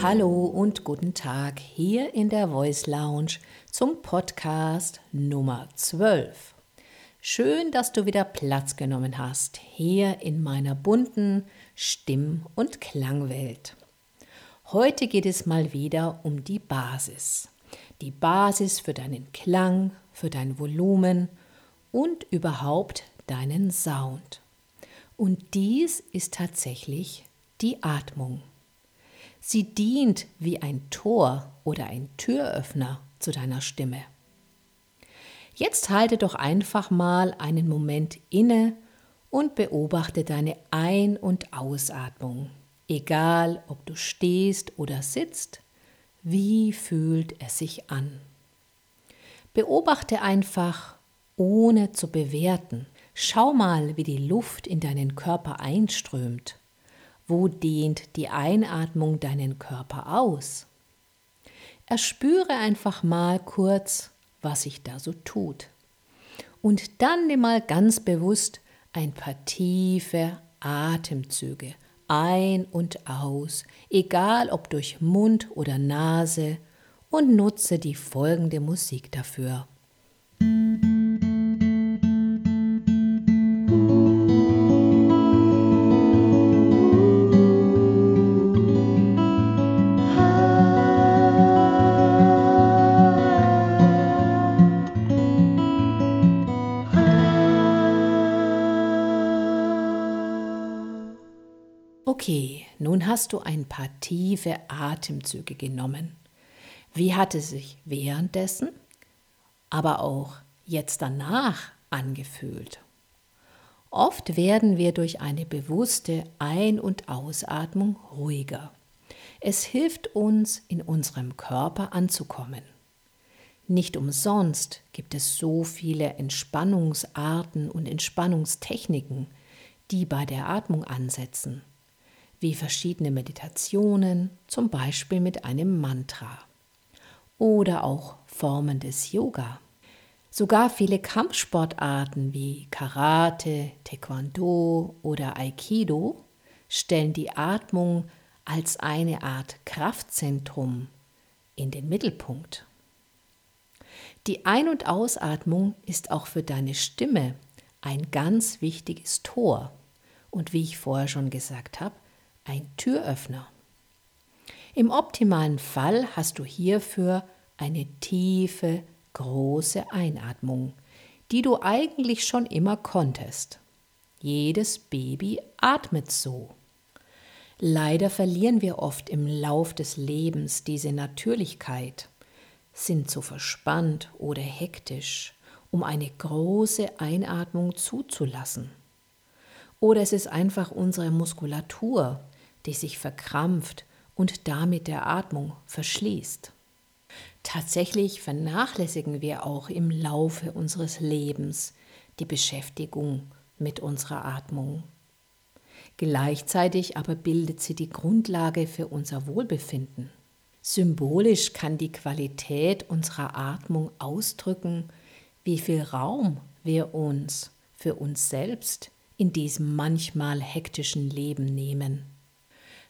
Hallo und guten Tag hier in der Voice Lounge zum Podcast Nummer 12. Schön, dass du wieder Platz genommen hast hier in meiner bunten Stimm- und Klangwelt. Heute geht es mal wieder um die Basis. Die Basis für deinen Klang, für dein Volumen und überhaupt deinen Sound. Und dies ist tatsächlich die Atmung. Sie dient wie ein Tor oder ein Türöffner zu deiner Stimme. Jetzt halte doch einfach mal einen Moment inne und beobachte deine Ein- und Ausatmung. Egal, ob du stehst oder sitzt, wie fühlt es sich an? Beobachte einfach, ohne zu bewerten. Schau mal, wie die Luft in deinen Körper einströmt wo dehnt die Einatmung deinen Körper aus? Erspüre einfach mal kurz, was sich da so tut. Und dann nimm mal ganz bewusst ein paar tiefe Atemzüge ein und aus, egal ob durch Mund oder Nase, und nutze die folgende Musik dafür. Hast du ein paar tiefe Atemzüge genommen. Wie hat es sich währenddessen, aber auch jetzt danach angefühlt? Oft werden wir durch eine bewusste Ein- und Ausatmung ruhiger. Es hilft uns, in unserem Körper anzukommen. Nicht umsonst gibt es so viele Entspannungsarten und Entspannungstechniken, die bei der Atmung ansetzen wie verschiedene Meditationen, zum Beispiel mit einem Mantra oder auch Formen des Yoga. Sogar viele Kampfsportarten wie Karate, Taekwondo oder Aikido stellen die Atmung als eine Art Kraftzentrum in den Mittelpunkt. Die Ein- und Ausatmung ist auch für deine Stimme ein ganz wichtiges Tor. Und wie ich vorher schon gesagt habe, ein Türöffner. Im optimalen Fall hast du hierfür eine tiefe, große Einatmung, die du eigentlich schon immer konntest. Jedes Baby atmet so. Leider verlieren wir oft im Lauf des Lebens diese Natürlichkeit, sind zu verspannt oder hektisch, um eine große Einatmung zuzulassen. Oder es ist einfach unsere Muskulatur, die sich verkrampft und damit der Atmung verschließt. Tatsächlich vernachlässigen wir auch im Laufe unseres Lebens die Beschäftigung mit unserer Atmung. Gleichzeitig aber bildet sie die Grundlage für unser Wohlbefinden. Symbolisch kann die Qualität unserer Atmung ausdrücken, wie viel Raum wir uns für uns selbst in diesem manchmal hektischen Leben nehmen.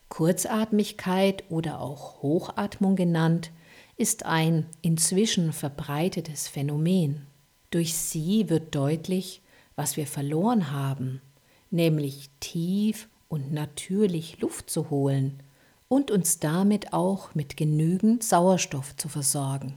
Kurzatmigkeit oder auch Hochatmung genannt, ist ein inzwischen verbreitetes Phänomen. Durch sie wird deutlich, was wir verloren haben, nämlich tief und natürlich Luft zu holen und uns damit auch mit genügend Sauerstoff zu versorgen.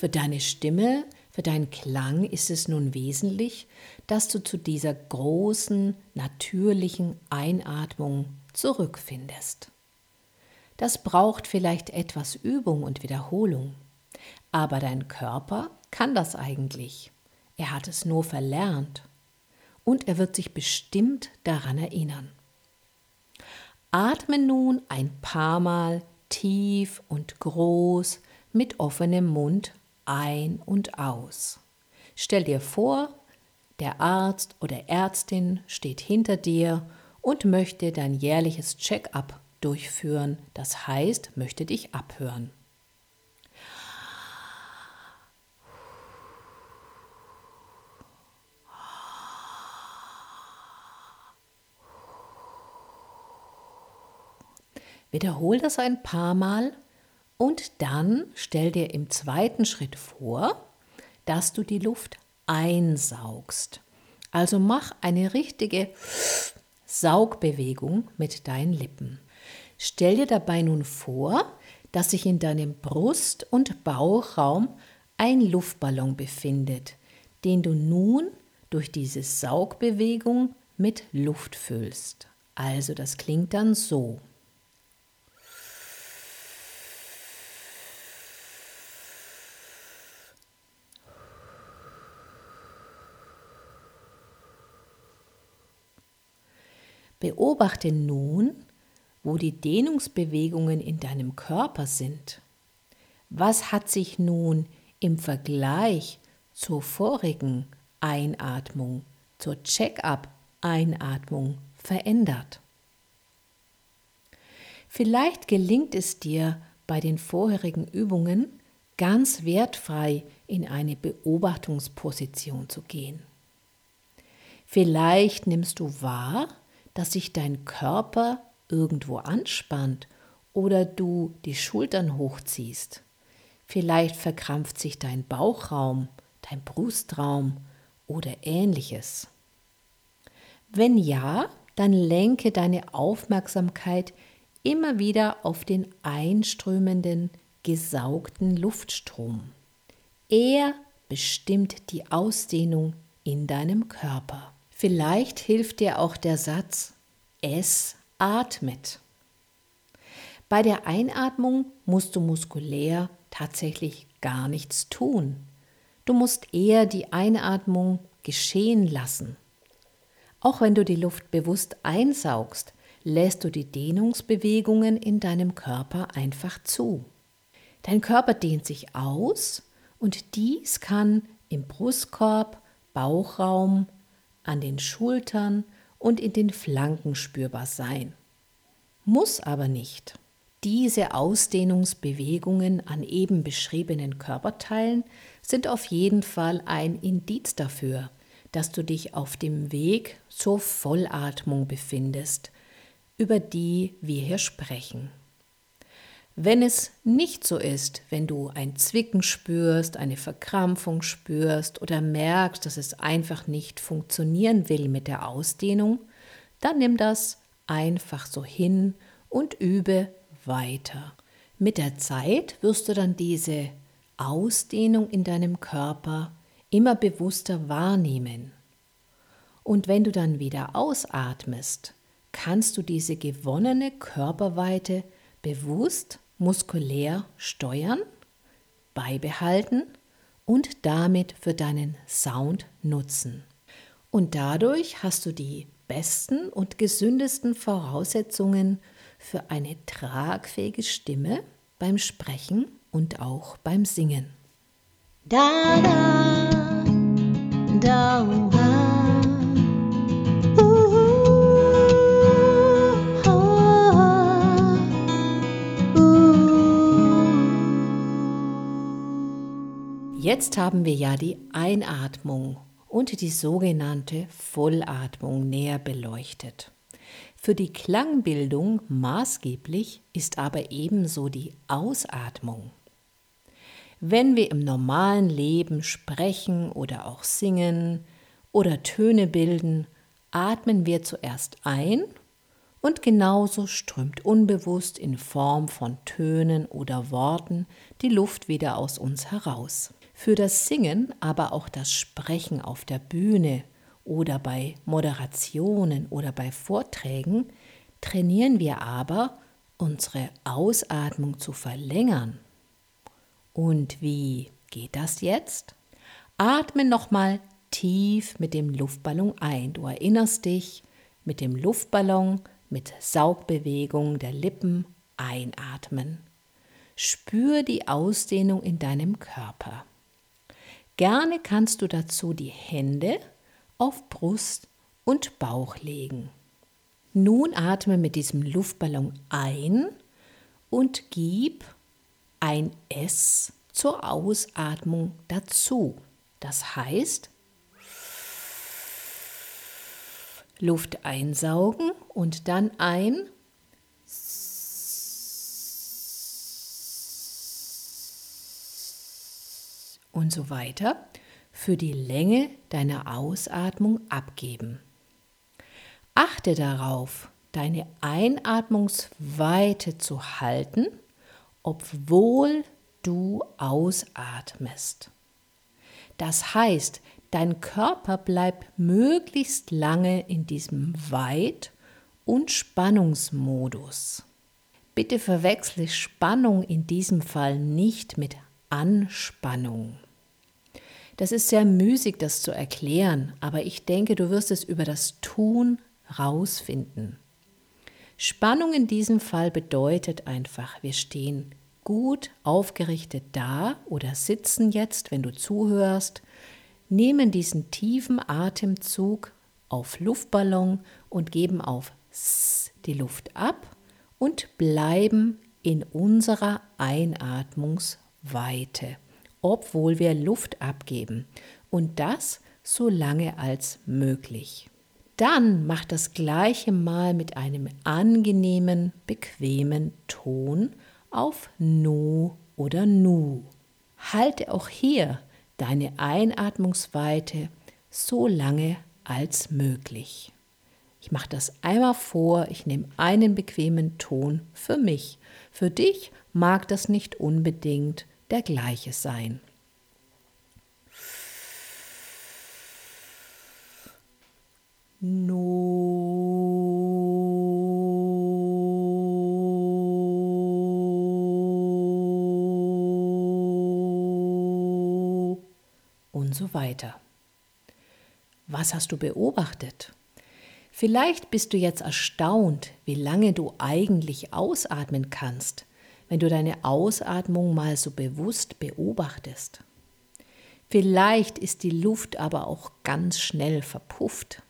Für deine Stimme, für deinen Klang ist es nun wesentlich, dass du zu dieser großen, natürlichen Einatmung zurückfindest. Das braucht vielleicht etwas Übung und Wiederholung, aber dein Körper kann das eigentlich. Er hat es nur verlernt und er wird sich bestimmt daran erinnern. Atme nun ein paar Mal tief und groß mit offenem Mund ein und aus. Stell dir vor, der Arzt oder Ärztin steht hinter dir und möchte dein jährliches Check-up durchführen, das heißt, möchte dich abhören. Wiederhol das ein paar Mal und dann stell dir im zweiten Schritt vor, dass du die Luft einsaugst. Also mach eine richtige Saugbewegung mit deinen Lippen. Stell dir dabei nun vor, dass sich in deinem Brust- und Bauchraum ein Luftballon befindet, den du nun durch diese Saugbewegung mit Luft füllst. Also das klingt dann so. Beobachte nun, wo die Dehnungsbewegungen in deinem Körper sind. Was hat sich nun im Vergleich zur vorigen Einatmung, zur Check-up-Einatmung verändert? Vielleicht gelingt es dir bei den vorherigen Übungen ganz wertfrei in eine Beobachtungsposition zu gehen. Vielleicht nimmst du wahr, dass sich dein Körper irgendwo anspannt oder du die Schultern hochziehst. Vielleicht verkrampft sich dein Bauchraum, dein Brustraum oder ähnliches. Wenn ja, dann lenke deine Aufmerksamkeit immer wieder auf den einströmenden, gesaugten Luftstrom. Er bestimmt die Ausdehnung in deinem Körper. Vielleicht hilft dir auch der Satz, es atmet. Bei der Einatmung musst du muskulär tatsächlich gar nichts tun. Du musst eher die Einatmung geschehen lassen. Auch wenn du die Luft bewusst einsaugst, lässt du die Dehnungsbewegungen in deinem Körper einfach zu. Dein Körper dehnt sich aus und dies kann im Brustkorb, Bauchraum an den Schultern und in den Flanken spürbar sein. Muss aber nicht. Diese Ausdehnungsbewegungen an eben beschriebenen Körperteilen sind auf jeden Fall ein Indiz dafür, dass du dich auf dem Weg zur Vollatmung befindest, über die wir hier sprechen. Wenn es nicht so ist, wenn du ein Zwicken spürst, eine Verkrampfung spürst oder merkst, dass es einfach nicht funktionieren will mit der Ausdehnung, dann nimm das einfach so hin und übe weiter. Mit der Zeit wirst du dann diese Ausdehnung in deinem Körper immer bewusster wahrnehmen. Und wenn du dann wieder ausatmest, kannst du diese gewonnene Körperweite bewusst muskulär steuern, beibehalten und damit für deinen Sound nutzen. Und dadurch hast du die besten und gesündesten Voraussetzungen für eine tragfähige Stimme beim Sprechen und auch beim Singen. Da, da, da, Jetzt haben wir ja die Einatmung und die sogenannte Vollatmung näher beleuchtet. Für die Klangbildung maßgeblich ist aber ebenso die Ausatmung. Wenn wir im normalen Leben sprechen oder auch singen oder Töne bilden, atmen wir zuerst ein und genauso strömt unbewusst in Form von Tönen oder Worten die Luft wieder aus uns heraus. Für das Singen, aber auch das Sprechen auf der Bühne oder bei Moderationen oder bei Vorträgen trainieren wir aber, unsere Ausatmung zu verlängern. Und wie geht das jetzt? Atme nochmal tief mit dem Luftballon ein. Du erinnerst dich, mit dem Luftballon, mit Saugbewegung der Lippen einatmen. Spür die Ausdehnung in deinem Körper. Gerne kannst du dazu die Hände auf Brust und Bauch legen. Nun atme mit diesem Luftballon ein und gib ein S zur Ausatmung dazu. Das heißt, Luft einsaugen und dann ein und so weiter für die Länge deiner Ausatmung abgeben. Achte darauf, deine Einatmungsweite zu halten, obwohl du ausatmest. Das heißt, dein Körper bleibt möglichst lange in diesem Weit- und Spannungsmodus. Bitte verwechsle Spannung in diesem Fall nicht mit Anspannung. Das ist sehr müßig, das zu erklären, aber ich denke, du wirst es über das Tun rausfinden. Spannung in diesem Fall bedeutet einfach, wir stehen gut aufgerichtet da oder sitzen jetzt, wenn du zuhörst, nehmen diesen tiefen Atemzug auf Luftballon und geben auf S die Luft ab und bleiben in unserer Einatmungsweite obwohl wir Luft abgeben und das so lange als möglich. Dann mach das gleiche Mal mit einem angenehmen, bequemen Ton auf No oder Nu. Halte auch hier deine Einatmungsweite so lange als möglich. Ich mache das einmal vor, ich nehme einen bequemen Ton für mich. Für dich mag das nicht unbedingt der gleiche sein. No und so weiter. Was hast du beobachtet? Vielleicht bist du jetzt erstaunt, wie lange du eigentlich ausatmen kannst wenn du deine Ausatmung mal so bewusst beobachtest. Vielleicht ist die Luft aber auch ganz schnell verpufft.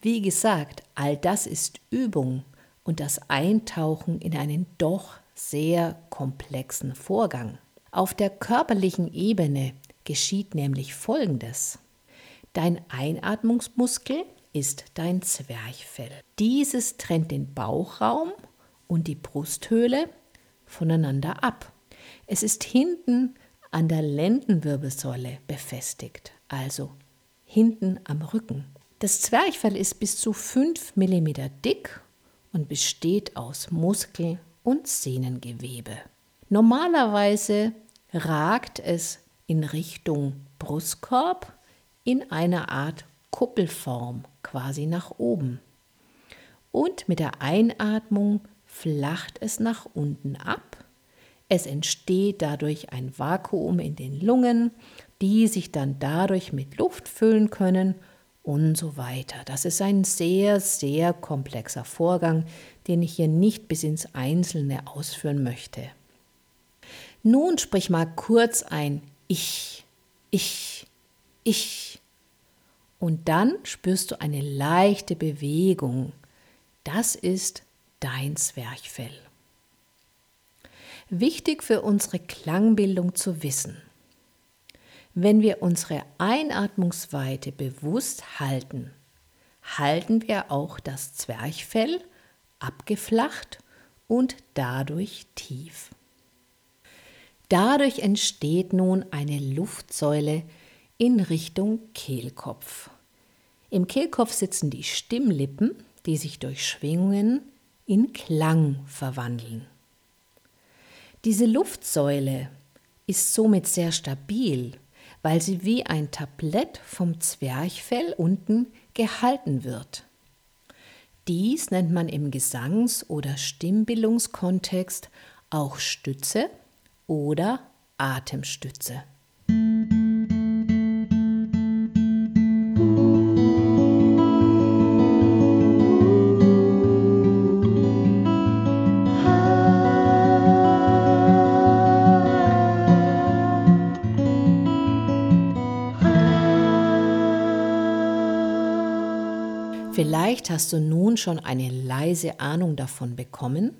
Wie gesagt, all das ist Übung und das Eintauchen in einen doch sehr komplexen Vorgang. Auf der körperlichen Ebene geschieht nämlich Folgendes. Dein Einatmungsmuskel ist dein Zwerchfell. Dieses trennt den Bauchraum und die Brusthöhle voneinander ab. Es ist hinten an der Lendenwirbelsäule befestigt, also hinten am Rücken. Das Zwerchfell ist bis zu 5 mm dick und besteht aus Muskel- und Sehnengewebe. Normalerweise ragt es in Richtung Brustkorb in einer Art Kuppelform quasi nach oben. Und mit der Einatmung flacht es nach unten ab. Es entsteht dadurch ein Vakuum in den Lungen, die sich dann dadurch mit Luft füllen können und so weiter. Das ist ein sehr, sehr komplexer Vorgang, den ich hier nicht bis ins Einzelne ausführen möchte. Nun sprich mal kurz ein Ich, Ich, Ich. Und dann spürst du eine leichte Bewegung. Das ist dein Zwerchfell. Wichtig für unsere Klangbildung zu wissen. Wenn wir unsere Einatmungsweite bewusst halten, halten wir auch das Zwerchfell abgeflacht und dadurch tief. Dadurch entsteht nun eine Luftsäule in Richtung Kehlkopf. Im Kehlkopf sitzen die Stimmlippen, die sich durch Schwingungen in Klang verwandeln. Diese Luftsäule ist somit sehr stabil, weil sie wie ein Tablett vom Zwerchfell unten gehalten wird. Dies nennt man im Gesangs- oder Stimmbildungskontext auch Stütze oder Atemstütze. Hast du nun schon eine leise Ahnung davon bekommen,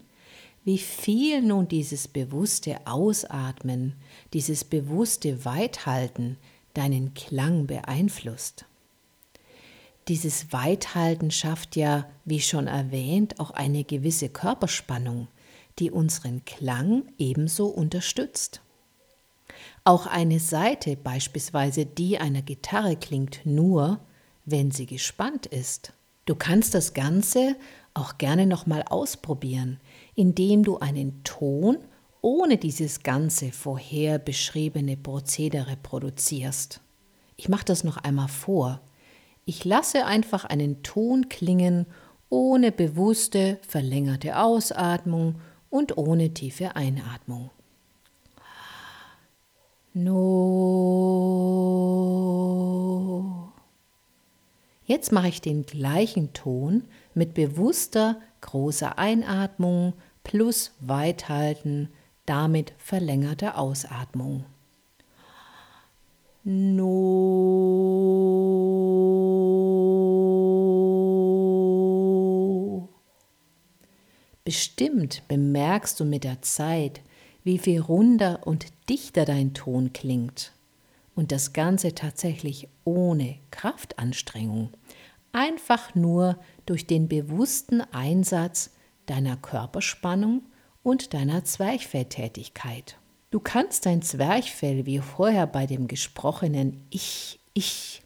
wie viel nun dieses bewusste Ausatmen, dieses bewusste Weithalten deinen Klang beeinflusst. Dieses Weithalten schafft ja, wie schon erwähnt, auch eine gewisse Körperspannung, die unseren Klang ebenso unterstützt. Auch eine Saite, beispielsweise die einer Gitarre, klingt nur, wenn sie gespannt ist. Du kannst das Ganze auch gerne nochmal ausprobieren, indem du einen Ton ohne dieses ganze vorher beschriebene Prozedere produzierst. Ich mache das noch einmal vor. Ich lasse einfach einen Ton klingen ohne bewusste, verlängerte Ausatmung und ohne tiefe Einatmung. No. Jetzt mache ich den gleichen Ton mit bewusster großer Einatmung plus Weithalten, damit verlängerter Ausatmung. No. Bestimmt bemerkst du mit der Zeit, wie viel runder und dichter dein Ton klingt. Und das Ganze tatsächlich ohne Kraftanstrengung, einfach nur durch den bewussten Einsatz deiner Körperspannung und deiner Zwerchfelltätigkeit. Du kannst dein Zwerchfell wie vorher bei dem gesprochenen Ich, Ich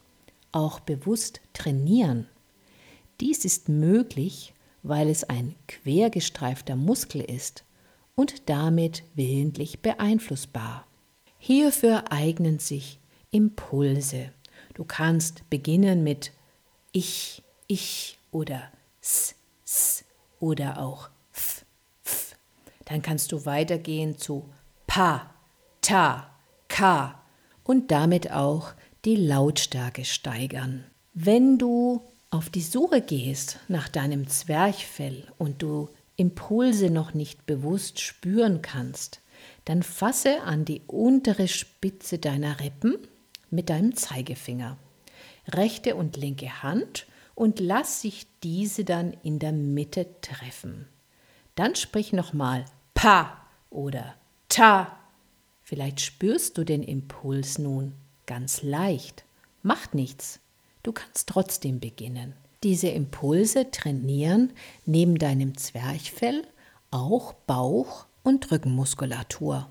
auch bewusst trainieren. Dies ist möglich, weil es ein quergestreifter Muskel ist und damit willentlich beeinflussbar. Hierfür eignen sich Impulse. Du kannst beginnen mit Ich, Ich oder S, S oder auch F, F. Dann kannst du weitergehen zu Pa, Ta, Ka und damit auch die Lautstärke steigern. Wenn du auf die Suche gehst nach deinem Zwerchfell und du Impulse noch nicht bewusst spüren kannst, dann fasse an die untere Spitze deiner Rippen mit deinem Zeigefinger. Rechte und linke Hand und lass sich diese dann in der Mitte treffen. Dann sprich nochmal Pa oder Ta. Vielleicht spürst du den Impuls nun ganz leicht. Macht nichts. Du kannst trotzdem beginnen. Diese Impulse trainieren neben deinem Zwerchfell auch Bauch- und Rückenmuskulatur.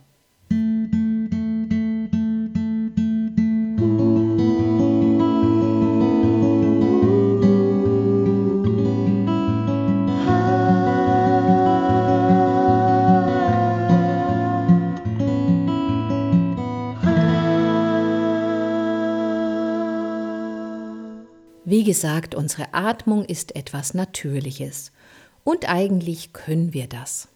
Wie gesagt, unsere Atmung ist etwas Natürliches und eigentlich können wir das.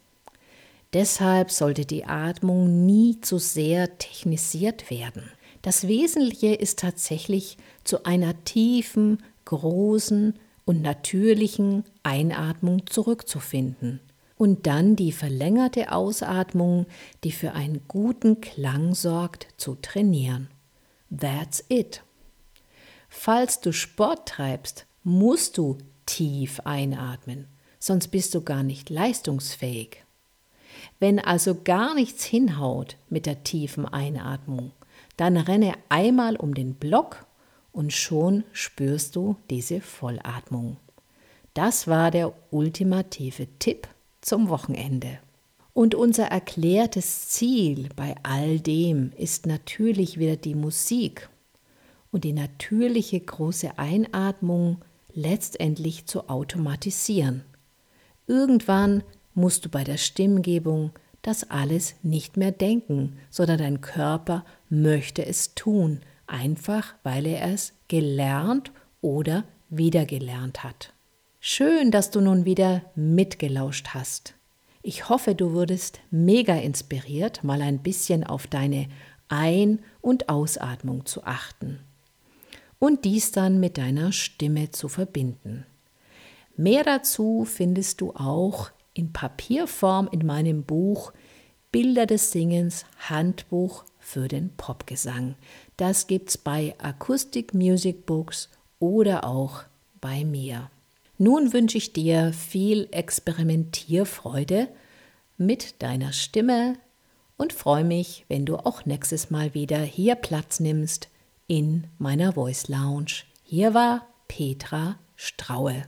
Deshalb sollte die Atmung nie zu sehr technisiert werden. Das Wesentliche ist tatsächlich zu einer tiefen, großen und natürlichen Einatmung zurückzufinden und dann die verlängerte Ausatmung, die für einen guten Klang sorgt, zu trainieren. That's it. Falls du Sport treibst, musst du tief einatmen, sonst bist du gar nicht leistungsfähig. Wenn also gar nichts hinhaut mit der tiefen Einatmung, dann renne einmal um den Block und schon spürst du diese Vollatmung. Das war der ultimative Tipp zum Wochenende. Und unser erklärtes Ziel bei all dem ist natürlich wieder die Musik und die natürliche große Einatmung letztendlich zu automatisieren. Irgendwann musst du bei der Stimmgebung das alles nicht mehr denken, sondern dein Körper möchte es tun, einfach weil er es gelernt oder wiedergelernt hat. Schön, dass du nun wieder mitgelauscht hast. Ich hoffe, du wurdest mega inspiriert, mal ein bisschen auf deine Ein- und Ausatmung zu achten und dies dann mit deiner Stimme zu verbinden. Mehr dazu findest du auch in Papierform in meinem Buch Bilder des Singens Handbuch für den Popgesang. Das gibt's bei Acoustic Music Books oder auch bei mir. Nun wünsche ich dir viel Experimentierfreude mit deiner Stimme und freue mich, wenn du auch nächstes Mal wieder hier Platz nimmst in meiner Voice Lounge. Hier war Petra Straue.